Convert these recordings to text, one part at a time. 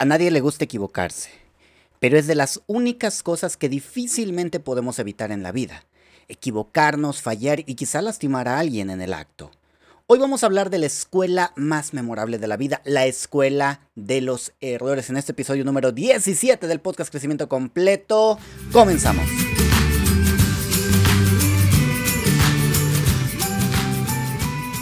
A nadie le gusta equivocarse, pero es de las únicas cosas que difícilmente podemos evitar en la vida. Equivocarnos, fallar y quizá lastimar a alguien en el acto. Hoy vamos a hablar de la escuela más memorable de la vida, la escuela de los errores. En este episodio número 17 del podcast Crecimiento Completo, comenzamos.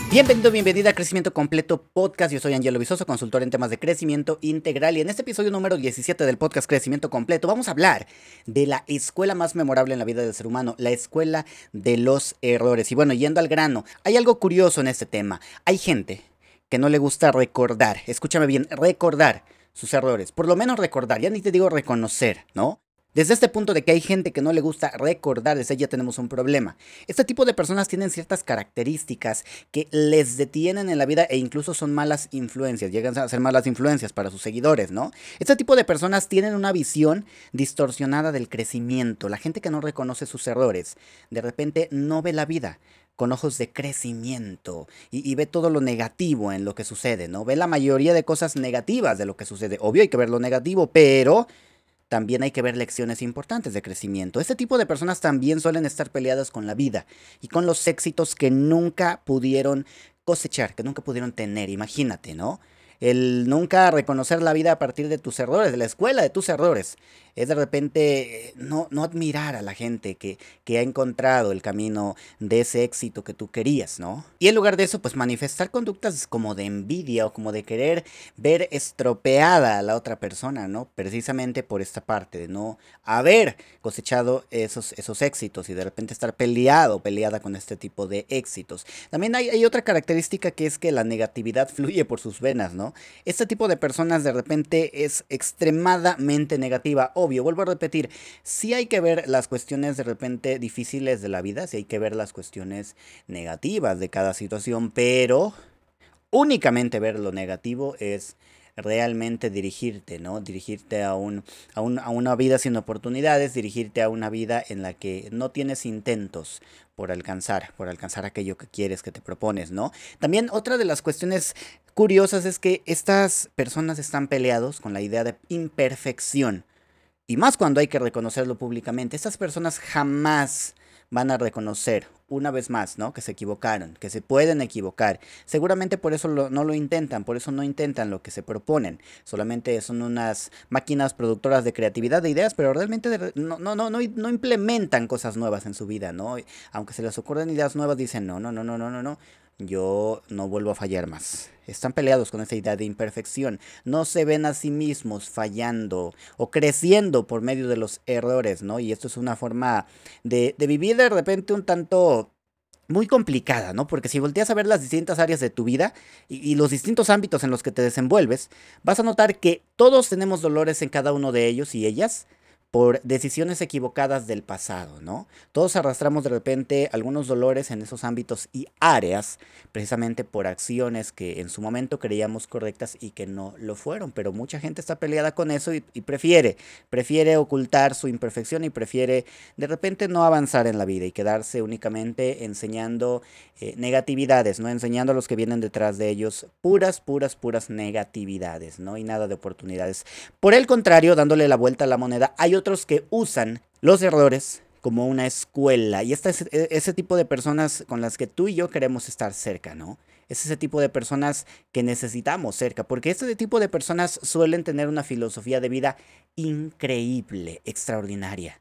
Bienvenido, bienvenida a Crecimiento Completo Podcast. Yo soy Angelo Visoso, consultor en temas de crecimiento integral. Y en este episodio número 17 del podcast Crecimiento Completo vamos a hablar de la escuela más memorable en la vida del ser humano, la escuela de los errores. Y bueno, yendo al grano, hay algo curioso en este tema. Hay gente que no le gusta recordar, escúchame bien, recordar sus errores. Por lo menos recordar, ya ni te digo reconocer, ¿no? Desde este punto de que hay gente que no le gusta recordar, desde ya tenemos un problema. Este tipo de personas tienen ciertas características que les detienen en la vida e incluso son malas influencias, llegan a ser malas influencias para sus seguidores, ¿no? Este tipo de personas tienen una visión distorsionada del crecimiento. La gente que no reconoce sus errores, de repente no ve la vida con ojos de crecimiento y, ve todo lo negativo en lo que sucede, ¿no? Ve la mayoría de cosas negativas de lo que sucede. Obvio hay que ver lo negativo, pero también hay que ver lecciones importantes de crecimiento. Este tipo de personas también suelen estar peleadas con la vida y con los éxitos que nunca pudieron cosechar, que nunca pudieron tener. Imagínate, ¿no? El nunca reconocer la vida a partir de tus errores, de la escuela de tus errores es de repente no, no admirar a la gente que, que ha encontrado el camino de ese éxito que tú querías, ¿no? Y en lugar de eso, pues manifestar conductas como de envidia o como de querer ver estropeada a la otra persona, ¿no? Precisamente por esta parte de no haber cosechado esos, esos éxitos y de repente estar peleado, peleada con este tipo de éxitos. También hay, hay otra característica que es que la negatividad fluye por sus venas, ¿no? Este tipo de personas de repente es extremadamente negativa obvio, vuelvo a repetir, sí hay que ver las cuestiones de repente difíciles de la vida, sí hay que ver las cuestiones negativas de cada situación, pero únicamente ver lo negativo es realmente dirigirte, ¿no? Dirigirte a, un, a, a, una vida sin oportunidades, dirigirte a una vida en la que no tienes intentos por alcanzar, por alcanzar aquello que quieres, que te propones, ¿no? También otra de las cuestiones curiosas es que estas personas están peleados con la idea de imperfección. Y más cuando hay que reconocerlo públicamente, estas personas jamás van a reconocer una vez más, ¿no? Que se equivocaron, que se pueden equivocar. Seguramente por eso no lo intentan, por eso no intentan lo que se proponen. Solamente son unas máquinas productoras de creatividad, de ideas, pero realmente no, no, no, no, no implementan cosas nuevas en su vida, ¿no? Aunque se les ocurran ideas nuevas, dicen, no, no, no, no, no, no, no yo no vuelvo a fallar más. Están peleados con esa idea de imperfección. No se ven a sí mismos fallando o creciendo por medio de los errores, ¿no? Y esto es una forma de, de vivir de repente un tanto muy complicada, ¿no? Porque si volteas a ver las distintas áreas de tu vida y, y, los distintos ámbitos en los que te desenvuelves, vas a notar que todos tenemos dolores en cada uno de ellos y ellas, por decisiones equivocadas del pasado, ¿no? Todos arrastramos de repente algunos dolores en esos ámbitos y áreas, precisamente por acciones que en su momento creíamos correctas y que no lo fueron, pero mucha gente está peleada con eso y, prefiere, prefiere ocultar su imperfección y prefiere de repente no avanzar en la vida y quedarse únicamente enseñando eh, negatividades, ¿no? Enseñando a los que vienen detrás de ellos puras, puras, puras negatividades, ¿no? Y nada de oportunidades. Por el contrario, dándole la vuelta a la moneda, hay otros que usan los errores como una escuela. Y este es e, ese tipo de personas con las que tú y yo queremos estar cerca, ¿no? Es ese tipo de personas que necesitamos cerca, porque este tipo de personas suelen tener una filosofía de vida increíble, extraordinaria.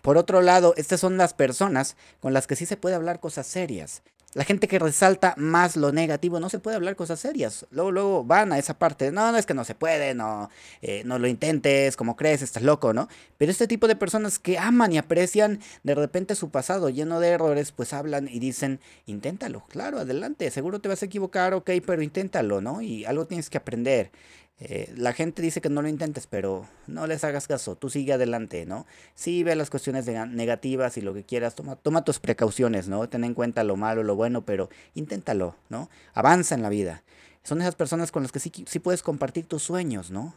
Por otro lado, estas son las personas con las que sí se puede hablar cosas serias. La gente que resalta más lo negativo no se puede hablar cosas serias. Luego, luego van a esa parte. No, no es que no se puede, no, eh, no lo intentes, como crees, estás loco, ¿no? Pero este tipo de personas que aman y aprecian de repente su pasado lleno de errores, pues hablan y dicen, inténtalo, claro, adelante, seguro te vas a equivocar, ok, pero inténtalo, ¿no? Y algo tienes que aprender. Eh, la gente dice que no lo intentes, pero no les hagas caso, tú sigue adelante, ¿no? Sí, ve las cuestiones negativas y lo que quieras, toma, toma tus precauciones, ¿no? Ten en cuenta lo malo, lo bueno, pero inténtalo, ¿no? Avanza en la vida. Son esas personas con las que sí, sí puedes compartir tus sueños, ¿no?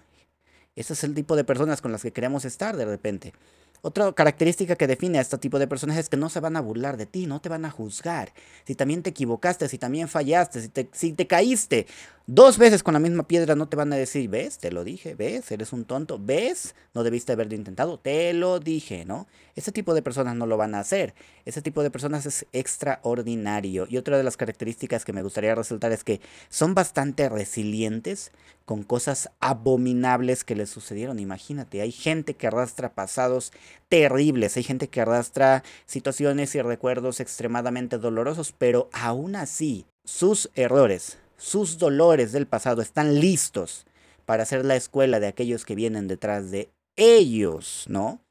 Ese es el tipo de personas con las que queremos estar de repente. Otra característica que define a este tipo de personas es que no se van a burlar de ti, no te van a juzgar. Si también te equivocaste, si también fallaste, si te, si te caíste dos veces con la misma piedra, no te van a decir, ves, te lo dije, ves, eres un tonto, ves, no debiste haberlo intentado, te lo dije, ¿no? Ese tipo de personas no lo van a hacer. Ese tipo de personas es extraordinario. Y otra de las características que me gustaría resaltar es que son bastante resilientes con cosas abominables que les sucedieron. Imagínate, hay gente que arrastra pasados terribles, hay gente que arrastra situaciones y recuerdos extremadamente dolorosos, pero aún así sus errores, sus dolores del pasado están listos para ser la escuela de aquellos que vienen detrás de ellos, ¿no?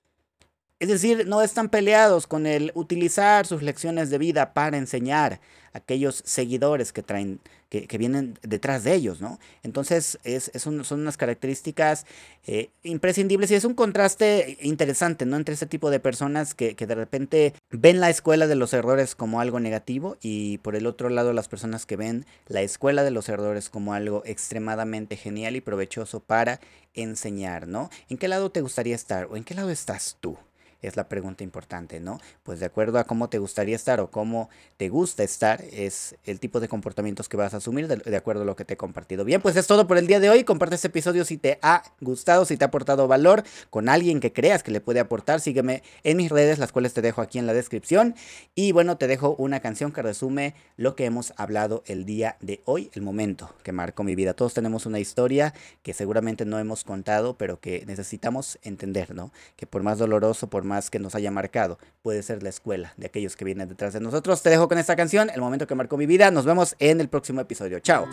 Es decir, no están peleados con el utilizar sus lecciones de vida para enseñar a aquellos seguidores que traen, que, vienen detrás de ellos, ¿no? Entonces, es, son unas características eh, imprescindibles y es un contraste interesante, ¿no? Entre este tipo de personas que, que de repente ven la escuela de los errores como algo negativo y por el otro lado las personas que ven la escuela de los errores como algo extremadamente genial y provechoso para enseñar, ¿no? ¿En qué lado te gustaría estar o en qué lado estás tú? Es la pregunta importante, ¿no? Pues de acuerdo a cómo te gustaría estar o cómo te gusta estar, es el tipo de comportamientos que vas a asumir de, acuerdo a lo que te he compartido. Bien, pues es todo por el día de hoy. Comparte este episodio si te ha gustado, si te ha aportado valor con alguien que creas que le puede aportar. Sígueme en mis redes, las cuales te dejo aquí en la descripción. Y bueno, te dejo una canción que resume lo que hemos hablado el día de hoy, el momento que marcó mi vida. Todos tenemos una historia que seguramente no hemos contado, pero que necesitamos entender, ¿no? Que por más doloroso, por más que nos haya marcado. Puede ser la escuela de aquellos que vienen detrás de nosotros. Te dejo con esta canción, el momento que marcó mi vida. Nos vemos en el próximo episodio. Chao.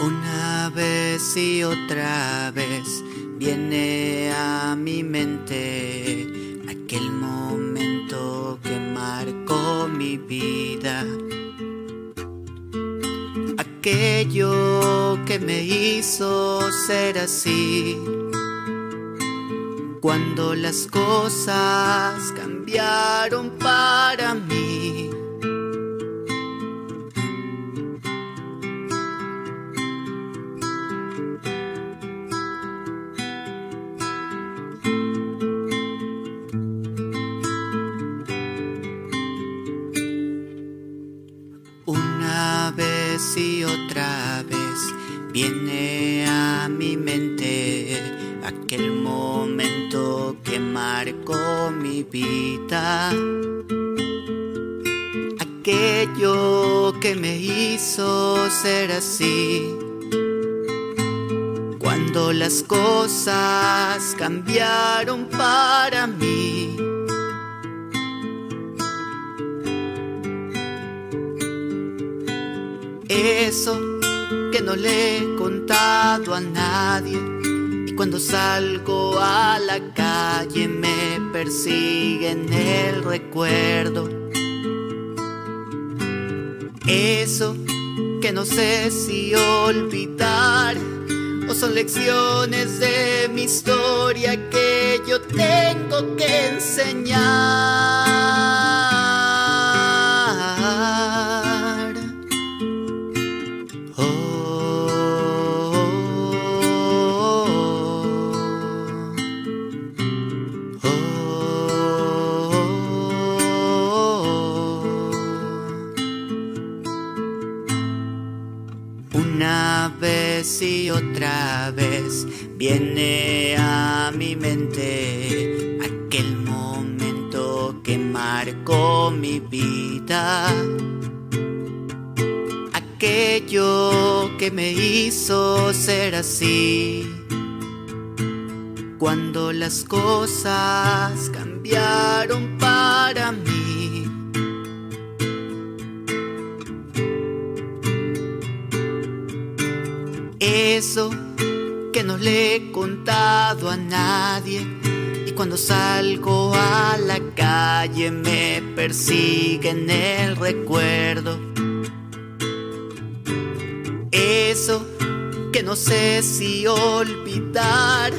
Una vez y otra vez viene a mi mente vida, aquello que me hizo ser así, cuando las cosas cambiaron para mí. Y otra vez viene a mi mente aquel momento que marcó mi vida. Aquello que me hizo ser así. Cuando las cosas cambiaron para mí. Eso que no le he contado a nadie. Y cuando salgo a la calle me persigue en el recuerdo. Eso que no sé si olvidar o son lecciones de mi historia que yo tengo que enseñar. Viene a mi mente aquel momento que marcó mi vida. Aquello que me hizo ser así. Cuando las cosas cambiaron para mí. eso que no le he contado a nadie. Y cuando salgo a la calle me persigue en el recuerdo. Eso que no sé si olvidar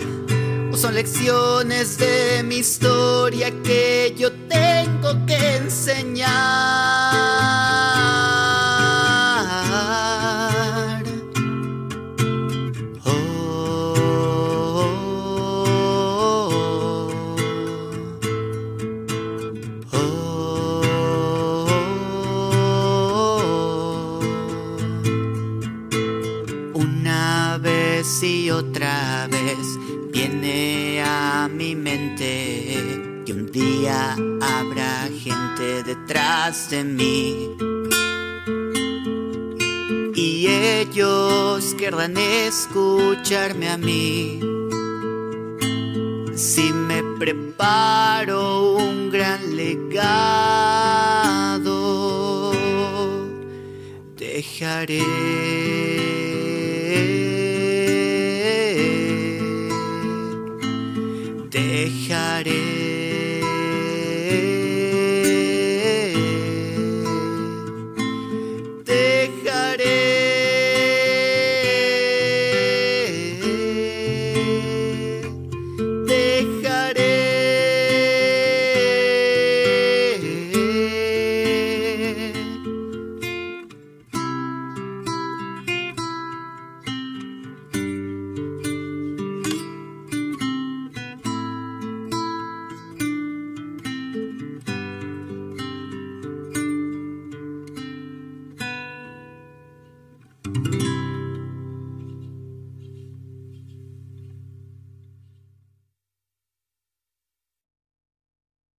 o son lecciones de mi historia que yo tengo que enseñar. Y otra vez viene a mi mente que un día habrá gente detrás de mí. Y ellos querrán escucharme a mí. Si me preparo un gran legado. Dejaré